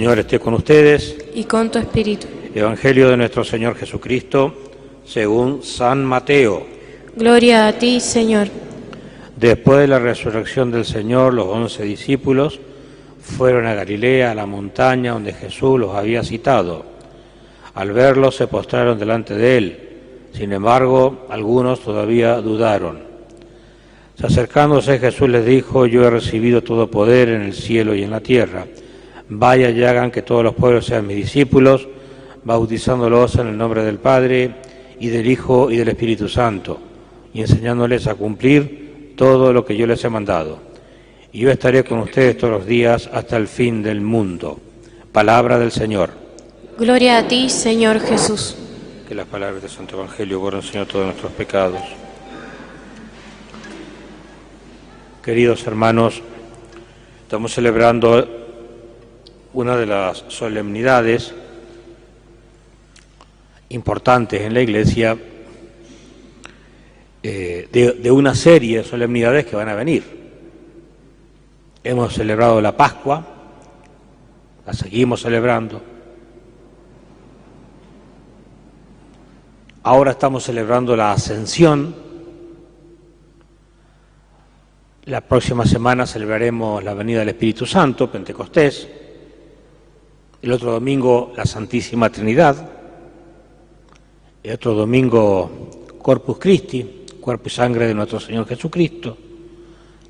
Señor esté con ustedes. y con tu espíritu. Evangelio de nuestro Señor Jesucristo, según San Mateo. Gloria a ti, Señor. Después de la resurrección del Señor, los once discípulos fueron a Galilea, a la montaña donde Jesús los había citado. Al verlo se postraron delante de él. Sin embargo, algunos todavía dudaron. Se acercándose Jesús les dijo, yo he recibido todo poder en el cielo y en la tierra. Vaya y hagan que todos los pueblos sean mis discípulos, bautizándolos en el nombre del Padre y del Hijo y del Espíritu Santo, y enseñándoles a cumplir todo lo que yo les he mandado. Y yo estaré con ustedes todos los días hasta el fin del mundo. Palabra del Señor. Gloria a ti, Señor Jesús. Que las palabras del Santo Evangelio borren, Señor, todos nuestros pecados. Queridos hermanos, estamos celebrando una de las solemnidades importantes en la Iglesia eh, de, de una serie de solemnidades que van a venir. Hemos celebrado la Pascua, la seguimos celebrando. Ahora estamos celebrando la Ascensión. La próxima semana celebraremos la venida del Espíritu Santo, Pentecostés. El otro domingo la Santísima Trinidad. El otro domingo Corpus Christi, cuerpo y sangre de nuestro Señor Jesucristo.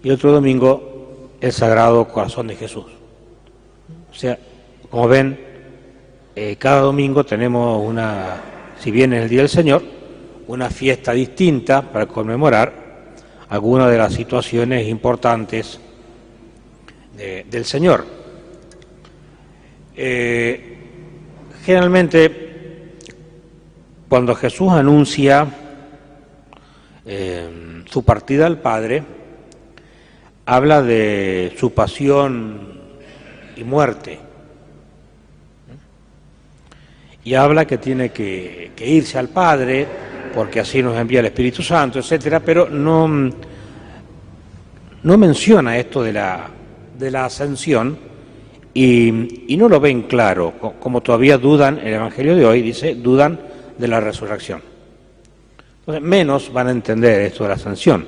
Y el otro domingo el Sagrado Corazón de Jesús. O sea, como ven, eh, cada domingo tenemos una si bien es el Día del Señor, una fiesta distinta para conmemorar algunas de las situaciones importantes de, del Señor. Eh, generalmente, cuando Jesús anuncia eh, su partida al Padre, habla de su pasión y muerte. Y habla que tiene que, que, irse al Padre, porque así nos envía el Espíritu Santo, etcétera, pero no, no menciona esto de la, de la ascensión y, no lo ven claro, como todavía dudan, el Evangelio de hoy dice, dudan de la resurrección. Entonces, menos van a entender esto de la ascensión.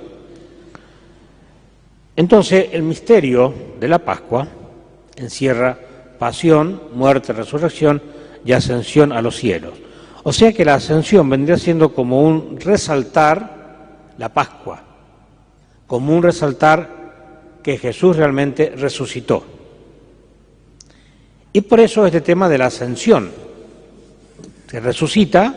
Entonces, el misterio de la Pascua encierra pasión, muerte, resurrección, y ascensión a los cielos. O sea que la ascensión vendría siendo como un resaltar la Pascua, como un resaltar que Jesús realmente resucitó. Y por eso este tema de la ascensión, se resucita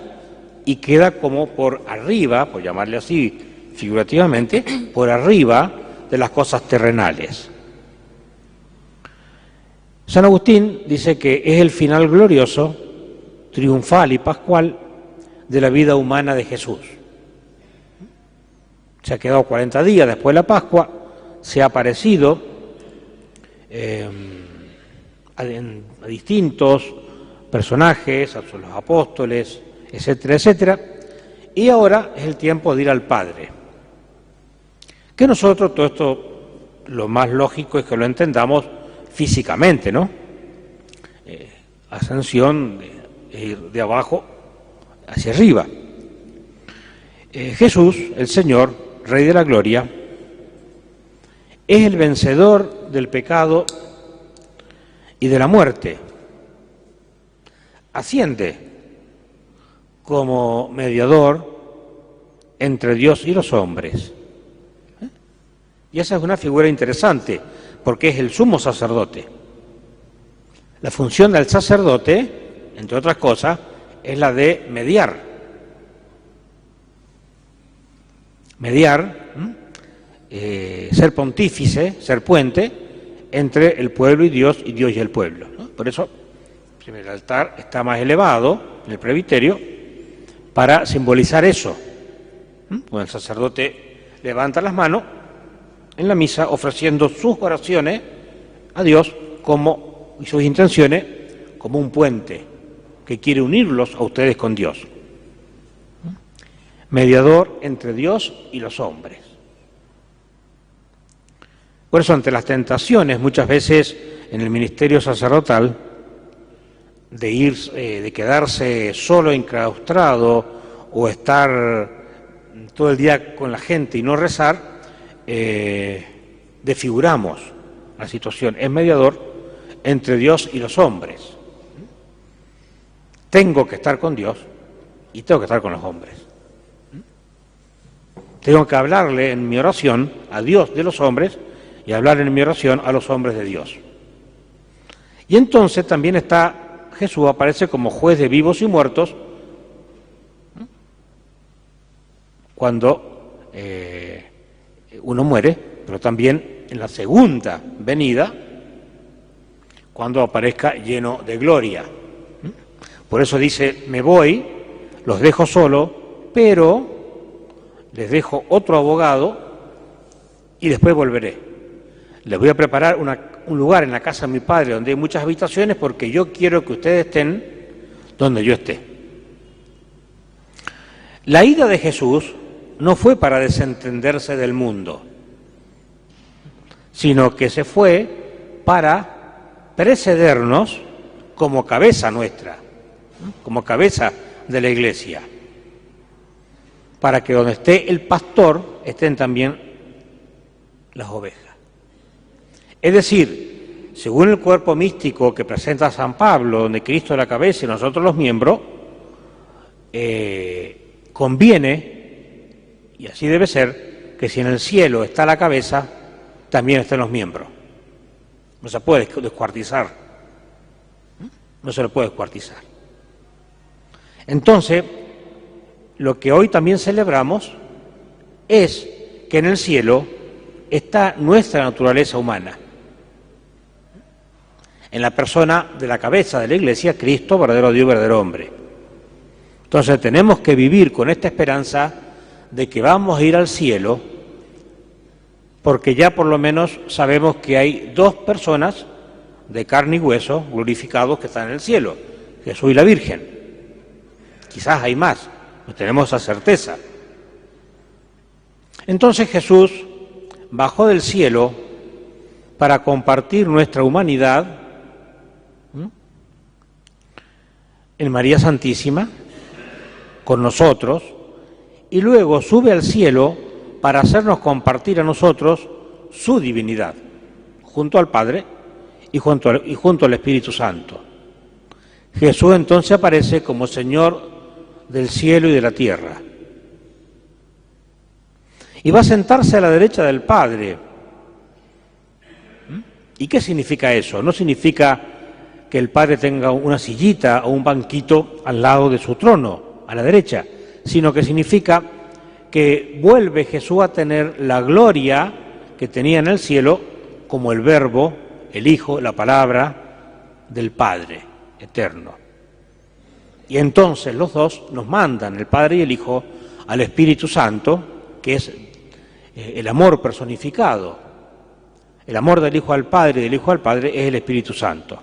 y queda como por arriba, por llamarle así figurativamente, por arriba de las cosas terrenales. San Agustín dice que es el final glorioso, triunfal y pascual de la vida humana de Jesús. Se ha quedado 40 días después de la Pascua, se ha aparecido eh, a, distintos personajes, a los apóstoles, etcétera, etcétera, y ahora es el tiempo de ir al Padre. Que nosotros todo esto, lo más lógico es que lo entendamos físicamente, ¿no? Eh, ascensión de, ir de abajo hacia arriba. Eh, Jesús, el Señor, Rey de la Gloria, es el vencedor del pecado y de la muerte. Asciende como mediador entre Dios y los hombres. ¿Eh? Y esa es una figura interesante porque es el sumo sacerdote. La función del sacerdote, entre otras cosas, es la de mediar. Mediar, eh, ser pontífice, ser puente entre el pueblo y Dios y Dios y el pueblo. Por eso el altar está más elevado en el presbiterio para simbolizar eso. Cuando el sacerdote levanta las manos en la misa ofreciendo sus oraciones a Dios como, y sus intenciones como un puente que quiere unirlos a ustedes con Dios. Mediador entre Dios y los hombres. Por eso ante las tentaciones muchas veces en el ministerio sacerdotal de ir, eh, de quedarse solo enclaustrado o estar todo el día con la gente y no rezar, eh, desfiguramos la situación. Es mediador entre Dios y los hombres. Tengo que estar con Dios y tengo que estar con los hombres. Tengo que hablarle en mi oración a Dios de los hombres y hablar en mi oración a los hombres de Dios. Y entonces también está Jesús, aparece como juez de vivos y muertos, cuando eh, uno muere, pero también en la segunda venida, cuando aparezca lleno de gloria. Por eso dice, me voy, los dejo solo, pero les dejo otro abogado y después volveré. Les voy a preparar un lugar en la casa de mi padre donde hay muchas habitaciones porque yo quiero que ustedes estén donde yo esté. La ida de Jesús no fue para desentenderse del mundo, sino que se fue para precedernos como cabeza nuestra, como cabeza de la iglesia, para que donde esté el pastor estén también las ovejas. Es decir, según el cuerpo místico que presenta San Pablo, donde Cristo es la cabeza y nosotros los miembros, eh, conviene y así debe ser que si en el cielo está la cabeza, también estén los miembros. No se puede descuartizar. No se lo puede descuartizar. Entonces, lo que hoy también celebramos es que en el cielo está nuestra naturaleza humana. En la persona de la cabeza de la Iglesia, Cristo, verdadero Dios, verdadero hombre. Entonces tenemos que vivir con esta esperanza de que vamos a ir al cielo, porque ya por lo menos sabemos que hay dos personas de carne y hueso glorificados que están en el cielo, Jesús y la Virgen. Quizás hay más, no tenemos esa certeza. Entonces Jesús bajó del cielo para compartir nuestra humanidad en María Santísima con nosotros y luego sube al cielo para hacernos compartir a nosotros su divinidad, junto al Padre y junto al, y junto al Espíritu Santo. Jesús entonces aparece como Señor del cielo y de la tierra. Y va a sentarse a la derecha del Padre. ¿Mm? ¿Y qué significa eso? No significa que el Padre tenga una sillita o un banquito al lado de su trono, a la derecha sino que significa que vuelve Jesús a tener la gloria que tenía en el cielo como el verbo, el Hijo, la palabra del Padre eterno. Y entonces los dos nos mandan, el Padre y el Hijo, al Espíritu Santo, que es eh, el amor personificado. El amor del Hijo al Padre y del Hijo al Padre es el Espíritu Santo.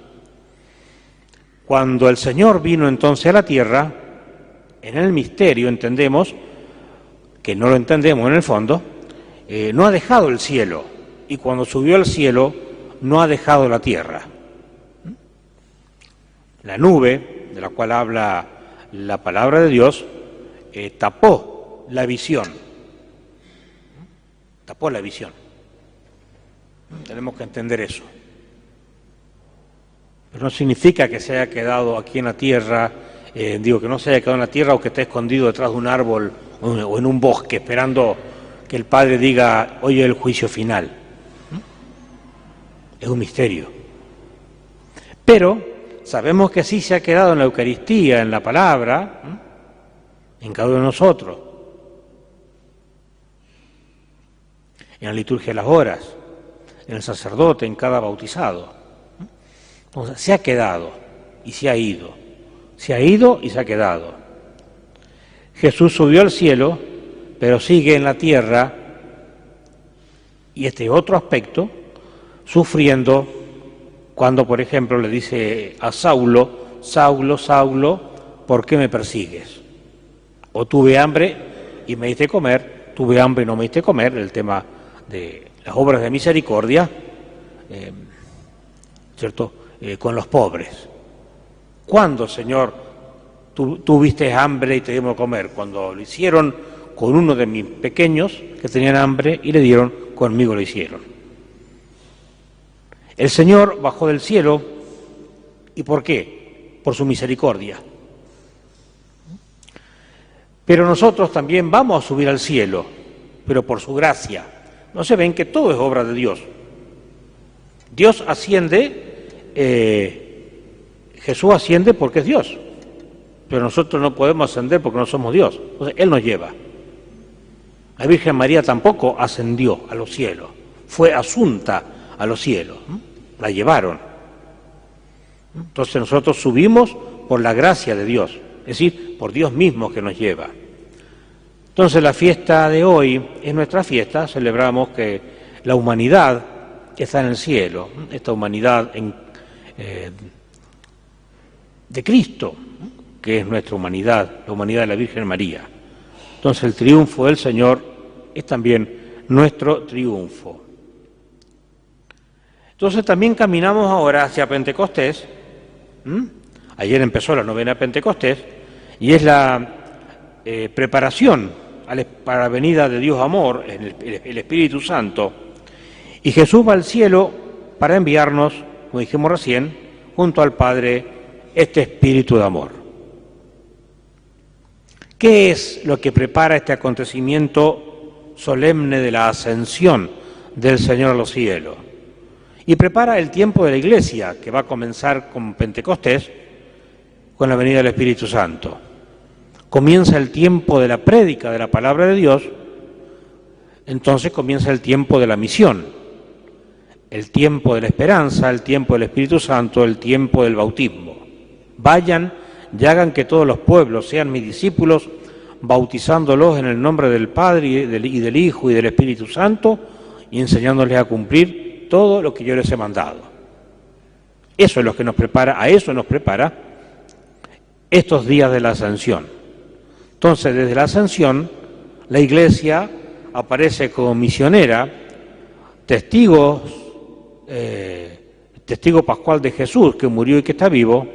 Cuando el Señor vino entonces a la tierra, en el misterio entendemos, que no lo entendemos en el fondo, eh, no ha dejado el cielo y cuando subió al cielo no ha dejado la tierra. La nube, de la cual habla la palabra de Dios, eh, tapó la visión, tapó la visión. Tenemos que entender eso. Pero no significa que se haya quedado aquí en la tierra eh, digo, que no se haya quedado en la tierra o que esté escondido detrás de un árbol o en un bosque esperando que el Padre diga, oye, el juicio final. Es un misterio. Pero sabemos que sí se ha quedado en la Eucaristía, en la palabra, en cada uno de nosotros, en la liturgia de las horas, en el sacerdote, en cada bautizado. Se ha quedado y se ha ido. Se ha ido y se ha quedado. Jesús subió al cielo, pero sigue en la tierra y este otro aspecto, sufriendo cuando, por ejemplo, le dice a Saulo, Saulo, Saulo, ¿por qué me persigues? O tuve hambre y me diste comer, tuve hambre y no me diste comer, el tema de las obras de misericordia, eh, ¿cierto?, eh, con los pobres. ¿Cuándo, Señor, tuviste hambre y te dimos a comer? Cuando lo hicieron con uno de mis pequeños que tenían hambre y le dieron, conmigo lo hicieron. El Señor bajó del cielo, ¿y por qué? Por su misericordia. Pero nosotros también vamos a subir al cielo, pero por su gracia. No se ven que todo es obra de Dios. Dios asciende, eh, Jesús asciende porque es Dios, pero nosotros no podemos ascender porque no somos Dios. Entonces Él nos lleva. La Virgen María tampoco ascendió a los cielos, fue asunta a los cielos, la llevaron. Entonces nosotros subimos por la gracia de Dios, es decir, por Dios mismo que nos lleva. Entonces la fiesta de hoy es nuestra fiesta, celebramos que la humanidad está en el cielo, esta humanidad eh, de Cristo, que es nuestra humanidad, la humanidad de la Virgen María. Entonces el triunfo del Señor es también nuestro triunfo. Entonces también caminamos ahora hacia Pentecostés. Ayer empezó la novena Pentecostés y es la eh, preparación para la venida de Dios Amor, el, el Espíritu Santo. Y Jesús va al cielo para enviarnos, como dijimos recién, junto al Padre, este Espíritu de Amor. ¿Qué es lo que prepara este acontecimiento solemne de la ascensión del Señor a los cielos? Y prepara el tiempo de la Iglesia, que va a comenzar con Pentecostés, con la venida del Espíritu Santo. Comienza el tiempo de la prédica de la palabra de Dios, entonces comienza el tiempo de la misión, el tiempo de la esperanza, el tiempo del Espíritu Santo, el tiempo del bautismo. Vayan y hagan que todos los pueblos sean mis discípulos, bautizándolos en el nombre del Padre y del, Hijo y del Espíritu Santo, y enseñándoles a cumplir todo lo que yo les he mandado. Eso es lo que nos prepara, a eso nos prepara estos días de la ascensión. Entonces, desde la ascensión, la Iglesia aparece como misionera, testigo, eh, testigo pascual de Jesús, que murió y que está vivo,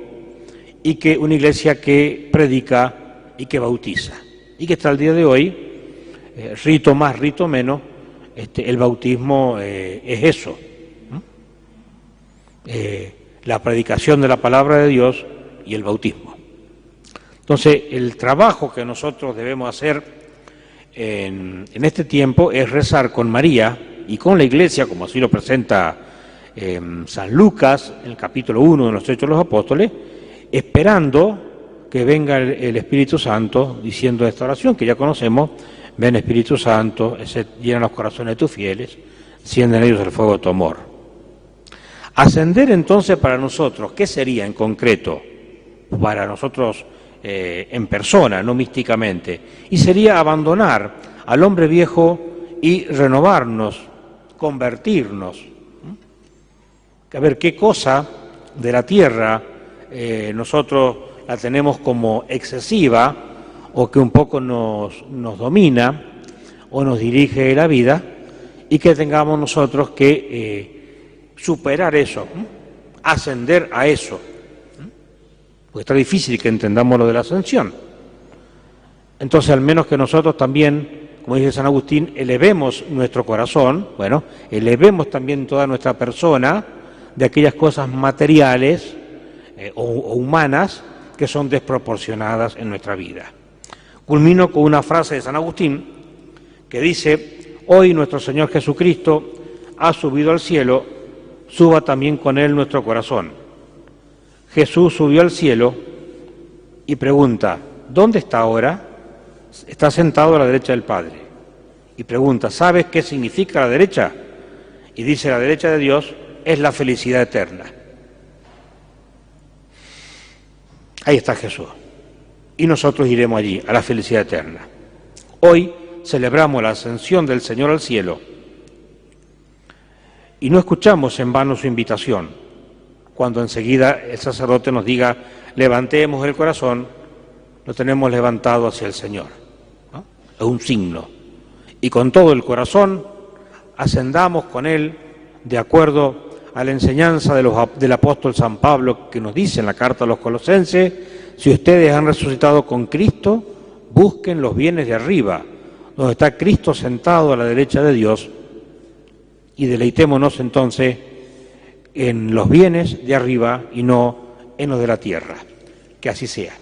y que una iglesia que predica y que bautiza. Y que hasta el día de hoy, eh, rito más, rito menos, este, el bautismo eh, es eso. La predicación de la palabra de Dios y el bautismo. Entonces, el trabajo que nosotros debemos hacer en este tiempo es rezar con María y con la Iglesia, como así lo presenta San Lucas, el capítulo 1 de los Hechos de los Apóstoles, esperando que venga el, Espíritu Santo diciendo esta oración que ya conocemos, ven Espíritu Santo, se llenan los corazones de tus fieles, encienden ellos el fuego de tu amor. Ascender entonces para nosotros, ¿qué sería en concreto? Para nosotros eh, en persona, no místicamente. Y sería abandonar al hombre viejo y renovarnos, convertirnos. A ver qué cosa de la tierra eh, nosotros la tenemos como excesiva o que un poco nos, nos domina o nos dirige la vida y que tengamos nosotros que eh, superar eso, ascender a eso. Porque está difícil que entendamos lo de la ascensión. Entonces, al menos que nosotros también, como dice San Agustín, elevemos nuestro corazón, bueno, elevemos también toda nuestra persona de aquellas cosas materiales eh, o, humanas que son desproporcionadas en nuestra vida. Culmino con una frase de San Agustín que dice, hoy nuestro Señor Jesucristo ha subido al cielo, suba también con él nuestro corazón. Jesús subió al cielo y pregunta, ¿dónde está ahora? Está sentado a la derecha del Padre. Y pregunta, ¿sabes qué significa la derecha? Y dice, la derecha de Dios es la felicidad eterna. Ahí está Jesús. Y nosotros iremos allí, a la felicidad eterna. Hoy celebramos la ascensión del Señor al cielo y no escuchamos en vano su invitación cuando enseguida el sacerdote nos diga levantemos el corazón, lo tenemos levantado hacia el Señor. Es un signo. Y con todo el corazón ascendamos con Él de acuerdo a la enseñanza de los del apóstol San Pablo que nos dice en la carta a los colosenses, si ustedes han resucitado con Cristo, busquen los bienes de arriba, donde está Cristo sentado a la derecha de Dios, y deleitémonos entonces en los bienes de arriba y no en los de la tierra. Que así sea.